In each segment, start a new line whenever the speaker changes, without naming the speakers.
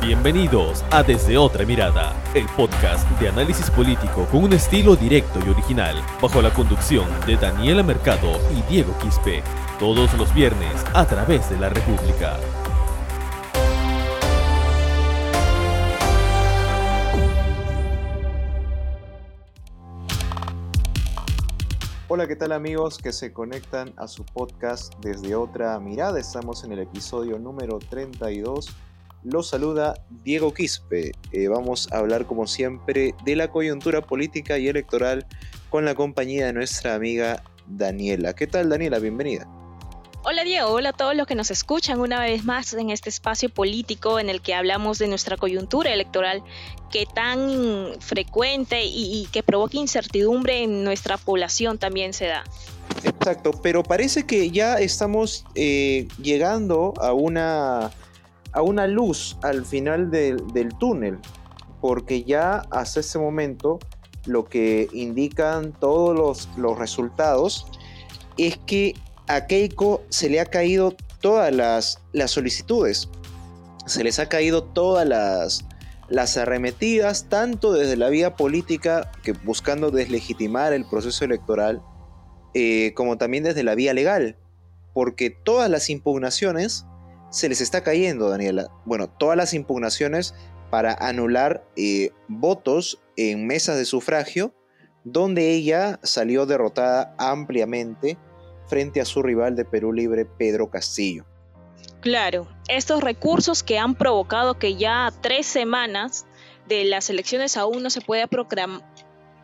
Bienvenidos a Desde Otra Mirada, el podcast de análisis político con un estilo directo y original, bajo la conducción de Daniela Mercado y Diego Quispe, todos los viernes a través de la República.
Hola, ¿qué tal amigos que se conectan a su podcast desde otra mirada? Estamos en el episodio número 32. Los saluda Diego Quispe. Eh, vamos a hablar como siempre de la coyuntura política y electoral con la compañía de nuestra amiga Daniela. ¿Qué tal Daniela? Bienvenida.
Hola Diego, hola a todos los que nos escuchan una vez más en este espacio político en el que hablamos de nuestra coyuntura electoral que tan frecuente y, que provoca incertidumbre en nuestra población también se da.
Exacto, pero parece que ya estamos eh, llegando a una, a una luz al final del, túnel, porque ya hasta ese momento lo que indican todos los, los resultados es que a Keiko se le ha caído todas las, las solicitudes. Se les ha caído todas las, las arremetidas, tanto desde la vía política, que buscando deslegitimar el proceso electoral, eh, como también desde la vía legal. Porque todas las impugnaciones se les está cayendo, Daniela. Bueno, todas las impugnaciones para anular eh, votos en mesas de sufragio, donde ella salió derrotada ampliamente frente a su rival de Perú Libre, Pedro Castillo.
Claro, estos recursos que han provocado que ya tres semanas de las elecciones aún no se pueda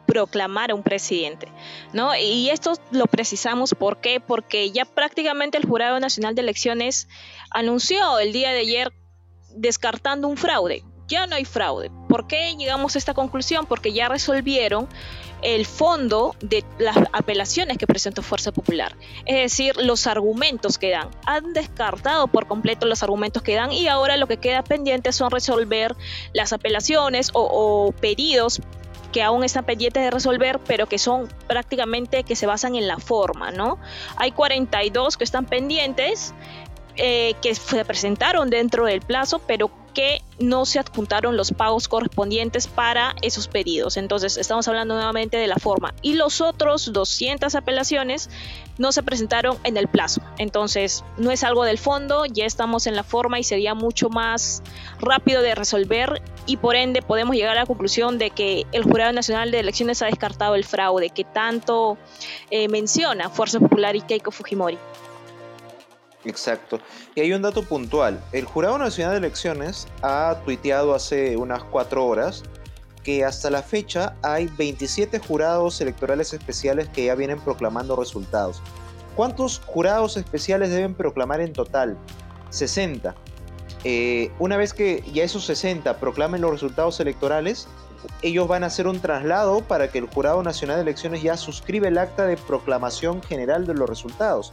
proclamar a un presidente, ¿no? Y esto lo precisamos ¿por qué? Porque ya prácticamente el Jurado Nacional de Elecciones anunció el día de ayer descartando un fraude. Ya no hay fraude. ¿Por qué llegamos a esta conclusión? Porque ya resolvieron el fondo de las apelaciones que presentó Fuerza Popular, es decir, los argumentos que dan. Han descartado por completo los argumentos que dan y ahora lo que queda pendiente son resolver las apelaciones o, pedidos que aún están pendientes de resolver, pero que son prácticamente que se basan en la forma, ¿no? Hay 42 que están pendientes, eh, que se presentaron dentro del plazo, pero que no se adjuntaron los pagos correspondientes para esos pedidos. Entonces, estamos hablando nuevamente de la forma. Y los otros 200 apelaciones no se presentaron en el plazo. Entonces, no es algo del fondo, ya estamos en la forma y sería mucho más rápido de resolver y por ende podemos llegar a la conclusión de que el Jurado Nacional de Elecciones ha descartado el fraude que tanto eh, menciona Fuerza Popular y Keiko Fujimori.
Exacto. Y hay un dato puntual. El Jurado Nacional de Elecciones ha tuiteado hace unas cuatro horas que hasta la fecha hay 27 jurados electorales especiales que ya vienen proclamando resultados. ¿Cuántos jurados especiales deben proclamar en total? 60. Eh, una vez que ya esos 60 proclamen los resultados electorales, ellos van a hacer un traslado para que el Jurado Nacional de Elecciones ya suscriba el acta de proclamación general de los resultados.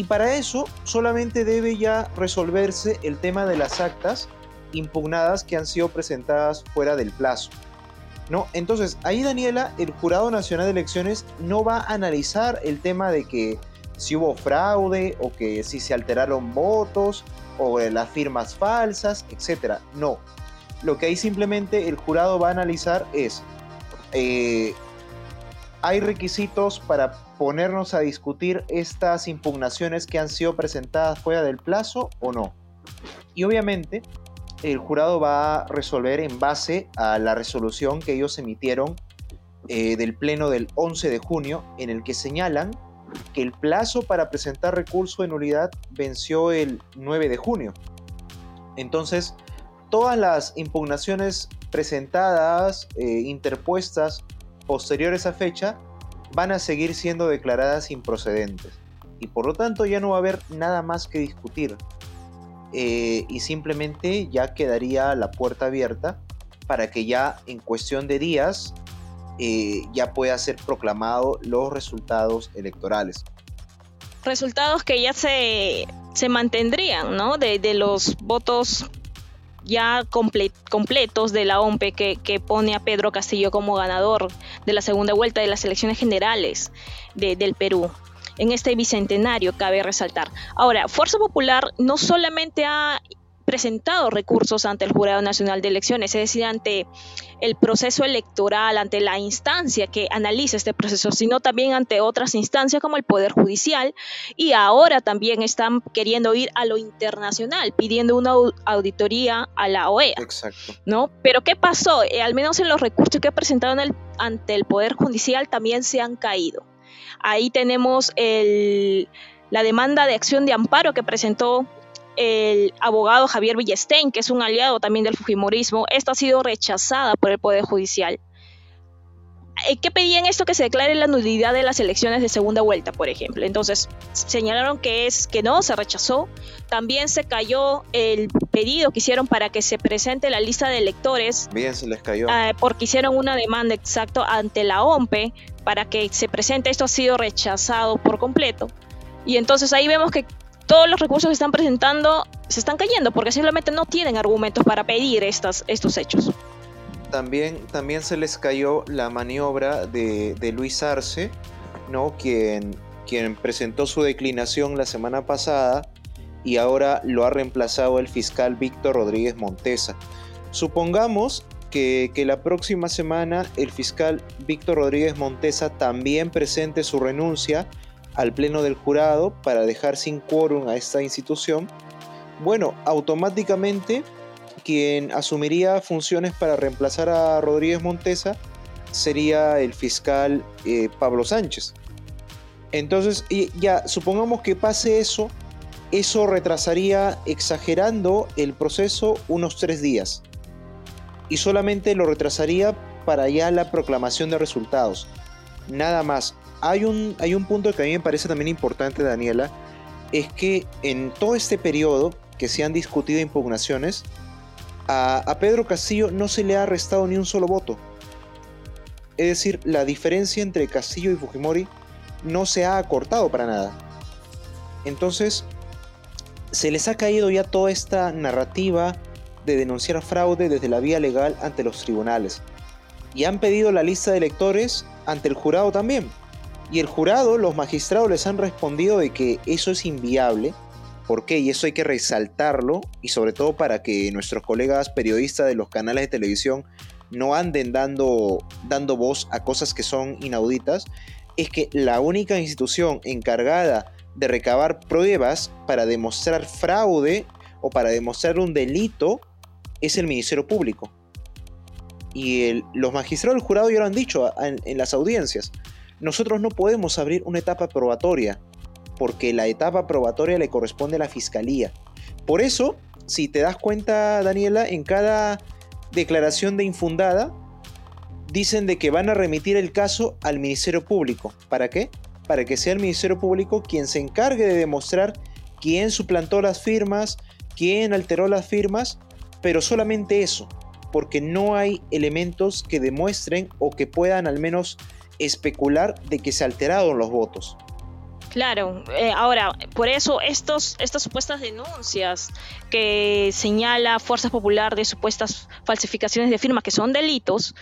Y para eso solamente debe ya resolverse el tema de las actas impugnadas que han sido presentadas fuera del plazo. ¿No? Entonces, ahí Daniela, el Jurado Nacional de Elecciones no va a analizar el tema de que si hubo fraude o que si se alteraron votos o las firmas falsas, etc. No. Lo que ahí simplemente el jurado va a analizar es, eh, ¿hay requisitos para ponernos a discutir estas impugnaciones que han sido presentadas fuera del plazo o no. Y obviamente el jurado va a resolver en base a la resolución que ellos emitieron eh, del pleno del 11 de junio en el que señalan que el plazo para presentar recurso de nulidad venció el 9 de junio. Entonces, todas las impugnaciones presentadas, eh, interpuestas posteriores a fecha, van a seguir siendo declaradas improcedentes y por lo tanto ya no va a haber nada más que discutir eh, y simplemente ya quedaría la puerta abierta para que ya en cuestión de días eh, ya pueda ser proclamado los resultados electorales.
Resultados que ya se, se mantendrían, ¿no? De, de los votos ya completos de la OMPE que, pone a Pedro Castillo como ganador de la segunda vuelta de las elecciones generales del Perú. En este bicentenario cabe resaltar. Ahora, Fuerza Popular no solamente ha presentado recursos ante el Jurado Nacional de Elecciones, es decir, ante el proceso electoral, ante la instancia que analiza este proceso, sino también ante otras instancias como el Poder Judicial y ahora también están queriendo ir a lo internacional, pidiendo una auditoría a la OEA.
Exacto.
¿no? Pero ¿qué pasó? Eh, al menos en los recursos que ha presentado ante el Poder Judicial también se han caído. Ahí tenemos la demanda de acción de amparo que presentó el abogado Javier Villestein, que es un aliado también del Fujimorismo. Esta ha sido rechazada por el Poder Judicial. Eh, ¿Qué pedían esto? Que se declare la nulidad de las elecciones de segunda vuelta, por ejemplo. Entonces, señalaron que es que no, se rechazó. También se cayó el pedido que hicieron para que se presente la lista de electores.
Bien, se les cayó.
Eh, porque hicieron una demanda exacto ante la OMPE para que se presente. Esto ha sido rechazado por completo. Y entonces ahí vemos que todos los recursos que están presentando se están cayendo porque simplemente no tienen argumentos para pedir estas, estos hechos.
También, también se les cayó la maniobra de, Luis Arce, ¿no? quien, quien presentó su declinación la semana pasada y ahora lo ha reemplazado el fiscal Víctor Rodríguez Montesa. Supongamos que, que, la próxima semana el fiscal Víctor Rodríguez Montesa también presente su renuncia al pleno del jurado para dejar sin quórum a esta institución. Bueno, automáticamente quien asumiría funciones para reemplazar a Rodríguez Montesa sería el fiscal eh, Pablo Sánchez. Entonces, ya supongamos que pase eso, eso retrasaría, exagerando el proceso, unos tres días. Y solamente lo retrasaría para ya la proclamación de resultados. Nada más. Hay un, hay un punto que a mí me parece también importante, Daniela, es que en todo este periodo que se han discutido impugnaciones, a, Pedro Castillo no se le ha restado ni un solo voto. Es decir, la diferencia entre Castillo y Fujimori no se ha acortado para nada. Entonces, se les ha caído ya toda esta narrativa de denunciar fraude desde la vía legal ante los tribunales. Y han pedido la lista de electores ante el jurado también. Y el jurado, los magistrados les han respondido de que eso es inviable ¿Por qué? Y eso hay que resaltarlo y sobre todo para que nuestros colegas periodistas de los canales de televisión no anden dando, dando voz a cosas que son inauditas, es que la única institución encargada de recabar pruebas para demostrar fraude o para demostrar un delito es el Ministerio Público. Y los magistrados del jurado ya lo han dicho en las audiencias. Nosotros no podemos abrir una etapa probatoria porque la etapa probatoria le corresponde a la fiscalía. Por eso, si te das cuenta, Daniela, en cada declaración de infundada, dicen de que van a remitir el caso al Ministerio Público. ¿Para qué? Para que sea el Ministerio Público quien se encargue de demostrar quién suplantó las firmas, quién alteró las firmas, pero solamente eso, porque no hay elementos que demuestren o que puedan al menos especular de que se alteraron los votos.
Claro, eh, ahora, por eso estos, estas supuestas denuncias que señala Fuerza Popular de supuestas falsificaciones de firma que son delitos,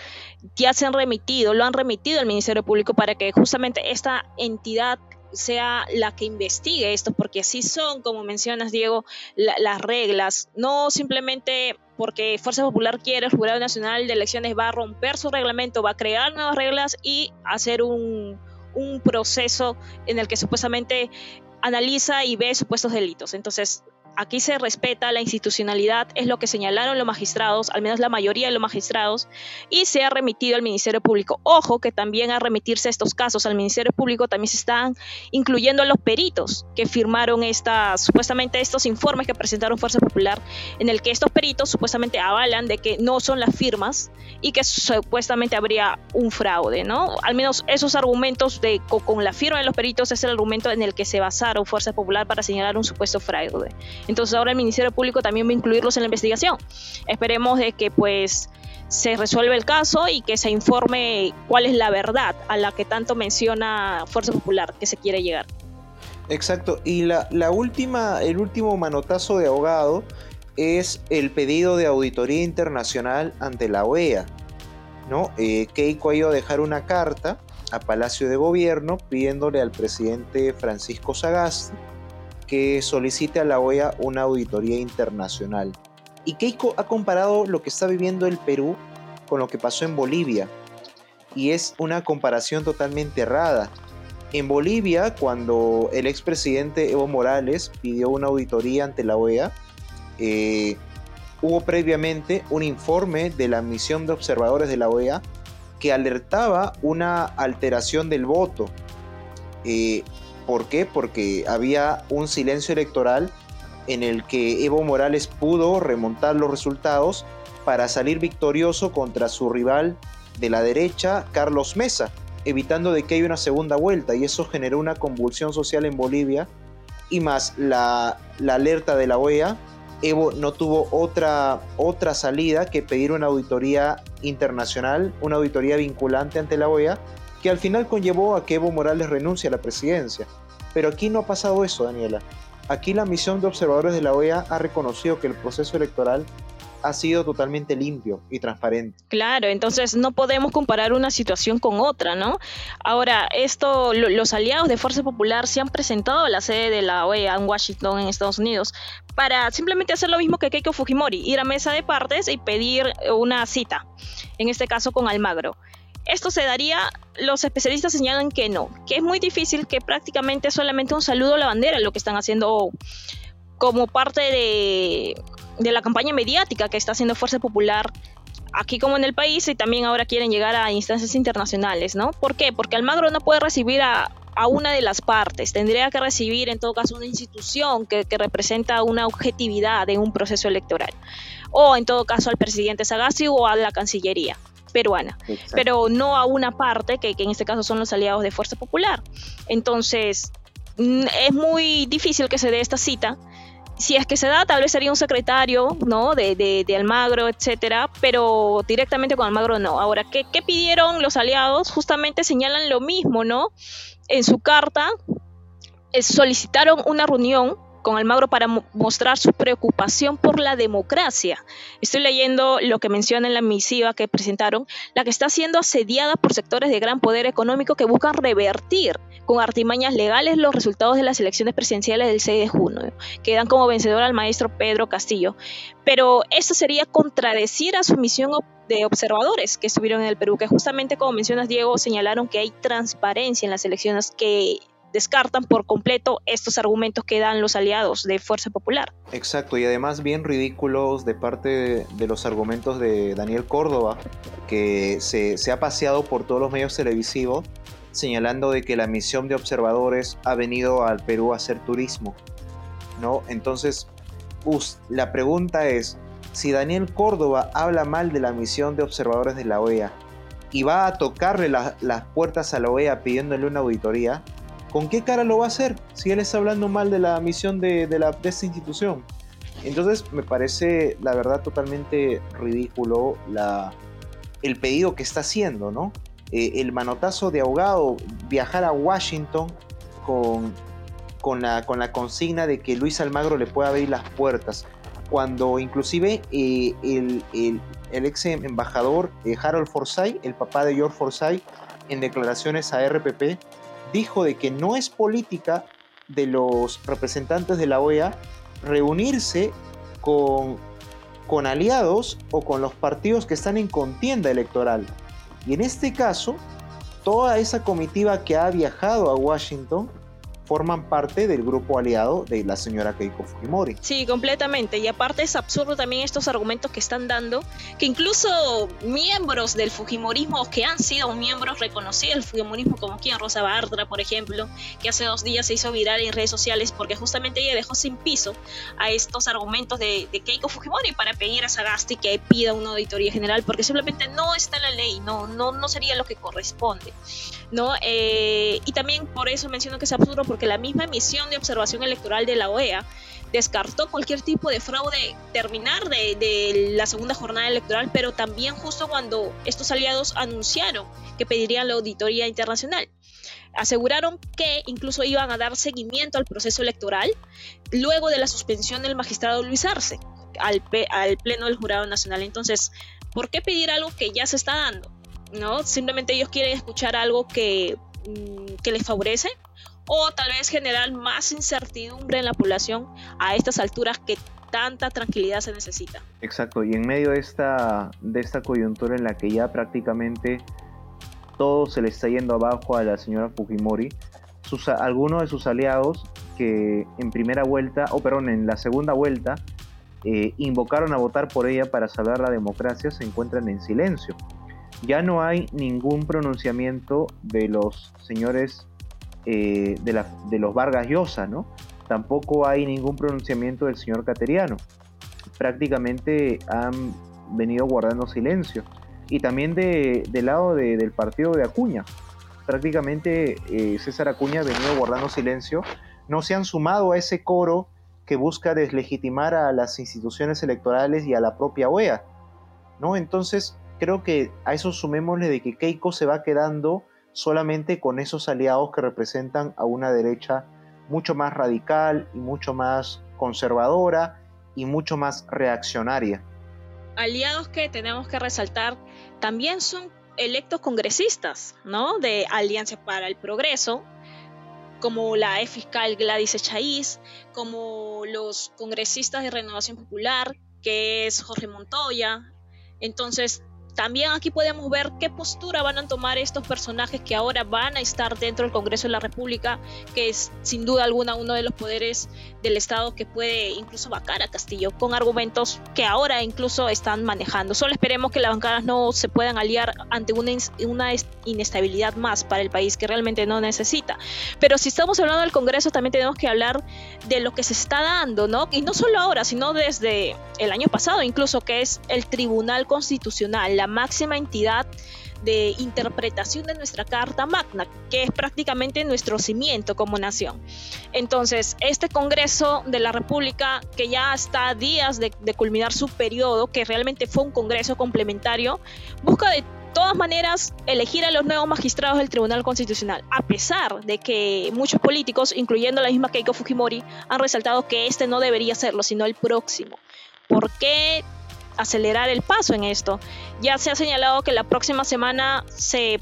ya se han remitido, lo han remitido al Ministerio Público para que justamente esta entidad sea la que investigue esto, porque así son, como mencionas, Diego, las reglas, no simplemente porque Fuerza Popular quiere, el Jurado Nacional de Elecciones va a romper su reglamento, va a crear nuevas reglas y hacer un, un proceso en el que supuestamente analiza y ve supuestos delitos. Entonces, aquí se respeta la institucionalidad, es lo que señalaron los magistrados, al menos la mayoría de los magistrados, y se ha remitido al Ministerio Público. Ojo que también a remitirse estos casos al Ministerio Público también se están incluyendo los peritos que firmaron estas, supuestamente estos informes que presentaron Fuerza Popular, en el que estos peritos supuestamente avalan de que no son las firmas y que supuestamente habría un fraude, ¿no? Al menos esos argumentos de con la firma de los peritos es el argumento en el que se basaron Fuerza Popular para señalar un supuesto fraude. Entonces ahora el Ministerio Público también va a incluirlos en la investigación. Esperemos de que pues se resuelva el caso y que se informe cuál es la verdad a la que tanto menciona Fuerza Popular que se quiere llegar.
Exacto, y la, última, el último manotazo de abogado es el pedido de auditoría internacional ante la OEA. ¿no? Eh, Keiko ha ido a dejar una carta a Palacio de Gobierno pidiéndole al presidente Francisco Sagasti que solicite a la OEA una auditoría internacional. Y Keiko ha comparado lo que está viviendo el Perú con lo que pasó en Bolivia. Y es una comparación totalmente errada. En Bolivia, cuando el expresidente Evo Morales pidió una auditoría ante la OEA, eh, hubo previamente un informe de la misión de observadores de la OEA que alertaba una alteración del voto. Eh, ¿Por qué? Porque había un silencio electoral en el que Evo Morales pudo remontar los resultados para salir victorioso contra su rival de la derecha, Carlos Mesa, evitando de que haya una segunda vuelta y eso generó una convulsión social en Bolivia y más la, alerta de la OEA, Evo no tuvo otra, otra salida que pedir una auditoría internacional, una auditoría vinculante ante la OEA que al final conllevó a que Evo Morales renuncie a la presidencia. Pero aquí no ha pasado eso, Daniela. Aquí la misión de observadores de la OEA ha reconocido que el proceso electoral ha sido totalmente limpio y transparente.
Claro, entonces no podemos comparar una situación con otra, ¿no? Ahora, esto, los aliados de Fuerza Popular se han presentado a la sede de la OEA en Washington, en Estados Unidos, para simplemente hacer lo mismo que Keiko Fujimori, ir a mesa de partes y pedir una cita, en este caso con Almagro. Esto se daría, los especialistas señalan que no, que es muy difícil, que prácticamente solamente un saludo a la bandera lo que están haciendo como parte de, la campaña mediática que está haciendo Fuerza Popular aquí como en el país y también ahora quieren llegar a instancias internacionales, ¿no? ¿Por qué? Porque Almagro no puede recibir a, a una de las partes, tendría que recibir en todo caso una institución que, que, representa una objetividad en un proceso electoral, o en todo caso al presidente Sagasti o a la Cancillería peruana, pero no a una parte, que, en este caso son los aliados de Fuerza Popular. Entonces, mm, es muy difícil que se dé esta cita. Si es que se da, tal vez sería un secretario, ¿no? De, de, Almagro, etcétera, pero directamente con Almagro no. Ahora, ¿qué, ¿qué pidieron los aliados? Justamente señalan lo mismo, ¿no? En su carta eh, solicitaron una reunión con Almagro para mostrar su preocupación por la democracia. Estoy leyendo lo que menciona en la misiva que presentaron, la que está siendo asediada por sectores de gran poder económico que buscan revertir con artimañas legales los resultados de las elecciones presidenciales del 6 de junio, que dan como vencedor al maestro Pedro Castillo. Pero esto sería contradecir a su misión de observadores que estuvieron en el Perú, que justamente como mencionas Diego, señalaron que hay transparencia en las elecciones que descartan por completo estos argumentos que dan los aliados de Fuerza Popular.
Exacto, y además bien ridículos de parte de los argumentos de Daniel Córdoba, que se, ha paseado por todos los medios televisivos señalando de que la misión de observadores ha venido al Perú a hacer turismo. ¿no? Entonces, la pregunta es, si Daniel Córdoba habla mal de la misión de observadores de la OEA y va a tocarle las puertas a la OEA pidiéndole una auditoría, ¿con qué cara lo va a hacer si él está hablando mal de la misión de, la, esta institución? Entonces me parece, la verdad, totalmente ridículo el pedido que está haciendo, ¿no? Eh, el manotazo de ahogado, viajar a Washington con, con, la, con la consigna de que Luis Almagro le pueda abrir las puertas, cuando inclusive eh, el, el, el, ex embajador eh, Harold Forsyth, el papá de George Forsyth, en declaraciones a RPP, dijo de que no es política de los representantes de la OEA reunirse con, con aliados o con los partidos que están en contienda electoral. Y en este caso, toda esa comitiva que ha viajado a Washington forman parte del grupo aliado de la señora Keiko Fujimori.
Sí, completamente. Y aparte es absurdo también estos argumentos que están dando, que incluso miembros del Fujimorismo, que han sido miembros reconocidos del Fujimorismo, como quien Rosa Bartra, por ejemplo, que hace dos días se hizo viral en redes sociales porque justamente ella dejó sin piso a estos argumentos de, Keiko Fujimori para pedir a Sagasti que pida una auditoría general, porque simplemente no está en la ley, no, no, no sería lo que corresponde. ¿No? Eh, y también por eso menciono que es absurdo, porque la misma misión de observación electoral de la OEA descartó cualquier tipo de fraude terminar de, la segunda jornada electoral, pero también justo cuando estos aliados anunciaron que pedirían la auditoría internacional. Aseguraron que incluso iban a dar seguimiento al proceso electoral luego de la suspensión del magistrado Luis Arce al, al Pleno del Jurado Nacional. Entonces, ¿por qué pedir algo que ya se está dando? ¿No? Simplemente ellos quieren escuchar algo que, mm, que les favorece o tal vez generar más incertidumbre en la población a estas alturas que tanta tranquilidad se necesita.
Exacto, y en medio de esta, de esta coyuntura en la que ya prácticamente todo se le está yendo abajo a la señora Fujimori, sus, algunos de sus aliados que en primera vuelta, o perdón, en la segunda vuelta, eh, invocaron a votar por ella para salvar la democracia, se encuentran en silencio. Ya no hay ningún pronunciamiento de los señores eh, de, los Vargas Llosa, ¿no? Tampoco hay ningún pronunciamiento del señor Cateriano. Prácticamente han venido guardando silencio. Y también de, del lado del partido de Acuña. Prácticamente eh, César Acuña ha venido guardando silencio. No se han sumado a ese coro que busca deslegitimar a las instituciones electorales y a la propia OEA. ¿no? Entonces, creo que a eso sumémosle de que Keiko se va quedando solamente con esos aliados que representan a una derecha mucho más radical y mucho más conservadora y mucho más reaccionaria.
Aliados que tenemos que resaltar también son electos congresistas, ¿no? De Alianza para el Progreso, como la fiscal Gladys Echaíz, como los congresistas de Renovación Popular, que es Jorge Montoya. Entonces, también aquí podemos ver qué postura van a tomar estos personajes que ahora van a estar dentro del Congreso de la República, que es sin duda alguna uno de los poderes del Estado que puede incluso vacar a Castillo con argumentos que ahora incluso están manejando. Solo esperemos que las bancadas no se puedan aliar ante una, una inestabilidad más para el país que realmente no necesita. Pero si estamos hablando del Congreso, también tenemos que hablar de lo que se está dando, ¿no? Y no solo ahora, sino desde el año pasado, incluso que es el Tribunal Constitucional, la máxima entidad de interpretación de nuestra Carta Magna, que es prácticamente nuestro cimiento como nación. Entonces, este Congreso de la República, que ya está a días de, de culminar su periodo, que realmente fue un Congreso complementario, busca de todas maneras elegir a los nuevos magistrados del Tribunal Constitucional, a pesar de que muchos políticos, incluyendo la misma Keiko Fujimori, han resaltado que este no debería serlo, sino el próximo. ¿Por qué acelerar el paso en esto. Ya se ha señalado que la próxima semana se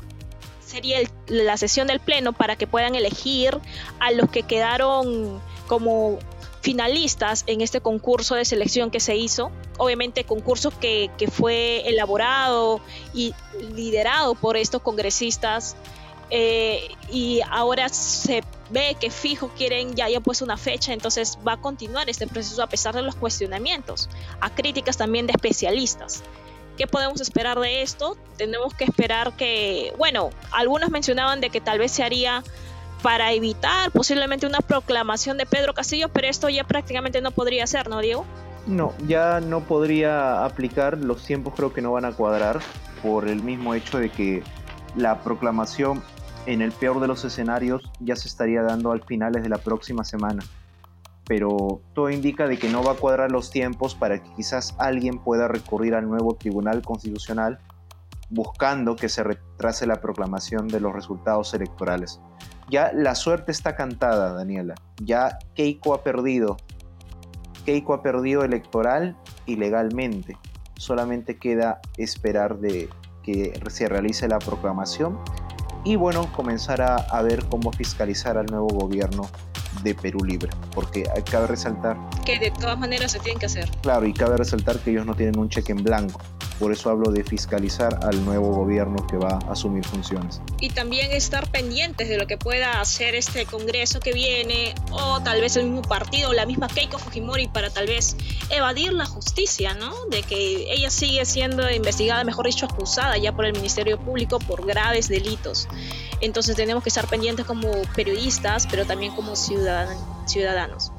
sería la sesión del pleno para que puedan elegir a los que quedaron como finalistas en este concurso de selección que se hizo. Obviamente concurso que, que fue elaborado y liderado por estos congresistas eh, y ahora se ve que fijo quieren, ya hayan puesto una fecha, entonces va a continuar este proceso a pesar de los cuestionamientos, a críticas también de especialistas. ¿Qué podemos esperar de esto? Tenemos que esperar que, bueno, algunos mencionaban de que tal vez se haría para evitar posiblemente una proclamación de Pedro Castillo, pero esto ya prácticamente no podría ser, ¿no, Diego?
No, ya no podría aplicar, los tiempos creo que no van a cuadrar por el mismo hecho de que la proclamación en el peor de los escenarios ya se estaría dando al finales de la próxima semana. Pero todo indica de que no va a cuadrar los tiempos para que quizás alguien pueda recurrir al nuevo Tribunal Constitucional buscando que se retrase la proclamación de los resultados electorales. Ya la suerte está cantada, Daniela. Ya Keiko ha perdido. Keiko ha perdido electoral y legalmente. Solamente queda esperar de que se realice la proclamación y bueno, comenzar a, ver cómo fiscalizar al nuevo gobierno de Perú Libre, porque cabe resaltar
que de todas maneras se tienen que hacer.
Claro, y cabe resaltar que ellos no tienen un cheque en blanco. Por eso hablo de fiscalizar al nuevo gobierno que va a asumir funciones.
Y también estar pendientes de lo que pueda hacer este Congreso que viene, o tal vez el mismo partido, o la misma Keiko Fujimori, para tal vez evadir la justicia, ¿no? De que ella sigue siendo investigada, mejor dicho, acusada ya por el Ministerio Público por graves delitos. Entonces tenemos que estar pendientes como periodistas, pero también como ciudadanos.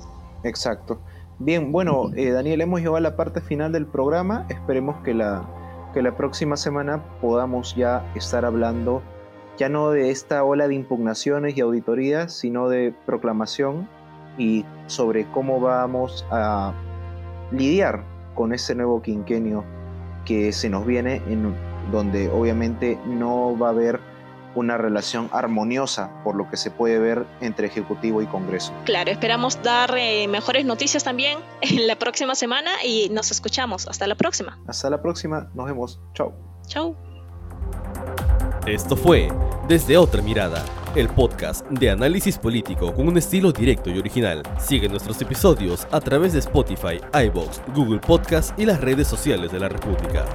Exacto. Bien, bueno, eh, Daniel, hemos llegado a la parte final del programa. Esperemos que la, que la próxima semana podamos ya estar hablando ya no de esta ola de impugnaciones y auditorías, sino de proclamación y sobre cómo vamos a lidiar con ese nuevo quinquenio que se nos viene, en donde obviamente no va a haber una relación armoniosa por lo que se puede ver entre Ejecutivo y Congreso.
Claro, esperamos dar eh, mejores noticias también en la próxima semana y nos escuchamos. Hasta la próxima.
Hasta la próxima, nos vemos. Chao.
Chao.
Esto fue Desde otra mirada el podcast de análisis político con un estilo directo y original. Sigue nuestros episodios a través de Spotify, iBox, Google Podcast y las redes sociales de la República.